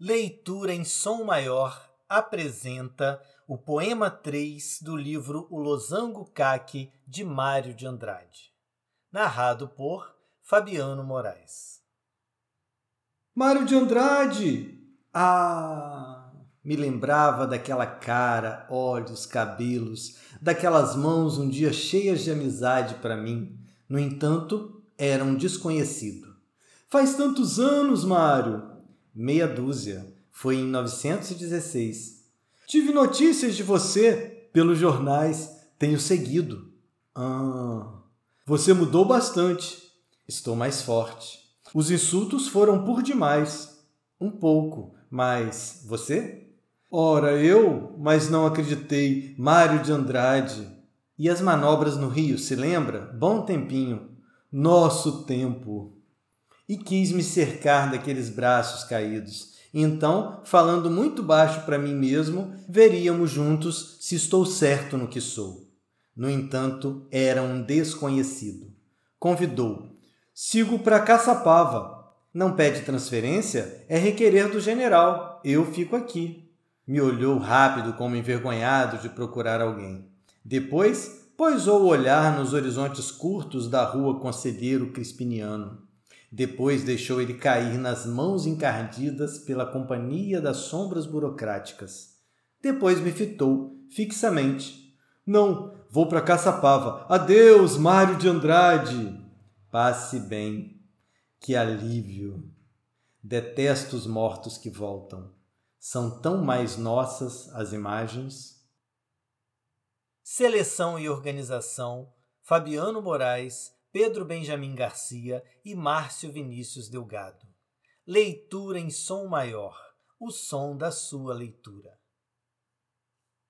Leitura em Som Maior apresenta o poema 3 do livro O Losango Caque, de Mário de Andrade. Narrado por Fabiano Moraes. Mário de Andrade! Ah! Me lembrava daquela cara, olhos, cabelos, daquelas mãos um dia cheias de amizade para mim. No entanto, era um desconhecido. Faz tantos anos, Mário! Meia dúzia. Foi em 916. Tive notícias de você pelos jornais, tenho seguido. Ah, você mudou bastante. Estou mais forte. Os insultos foram por demais. Um pouco, mas você? Ora, eu, mas não acreditei. Mário de Andrade. E as manobras no Rio, se lembra? Bom tempinho. Nosso tempo e quis me cercar daqueles braços caídos. Então, falando muito baixo para mim mesmo, veríamos juntos se estou certo no que sou. No entanto, era um desconhecido. Convidou. Sigo para Caçapava. Não pede transferência? É requerer do general. Eu fico aqui. Me olhou rápido, como envergonhado de procurar alguém. Depois, poisou o olhar nos horizontes curtos da rua Conselheiro Crispiniano. Depois deixou ele cair nas mãos encardidas pela companhia das sombras burocráticas. Depois me fitou fixamente. Não, vou para Caçapava. Adeus, Mário de Andrade. Passe bem. Que alívio. Detesto os mortos que voltam. São tão mais nossas as imagens. Seleção e organização: Fabiano Moraes Pedro Benjamin Garcia e Márcio Vinícius Delgado. Leitura em som maior, o som da sua leitura.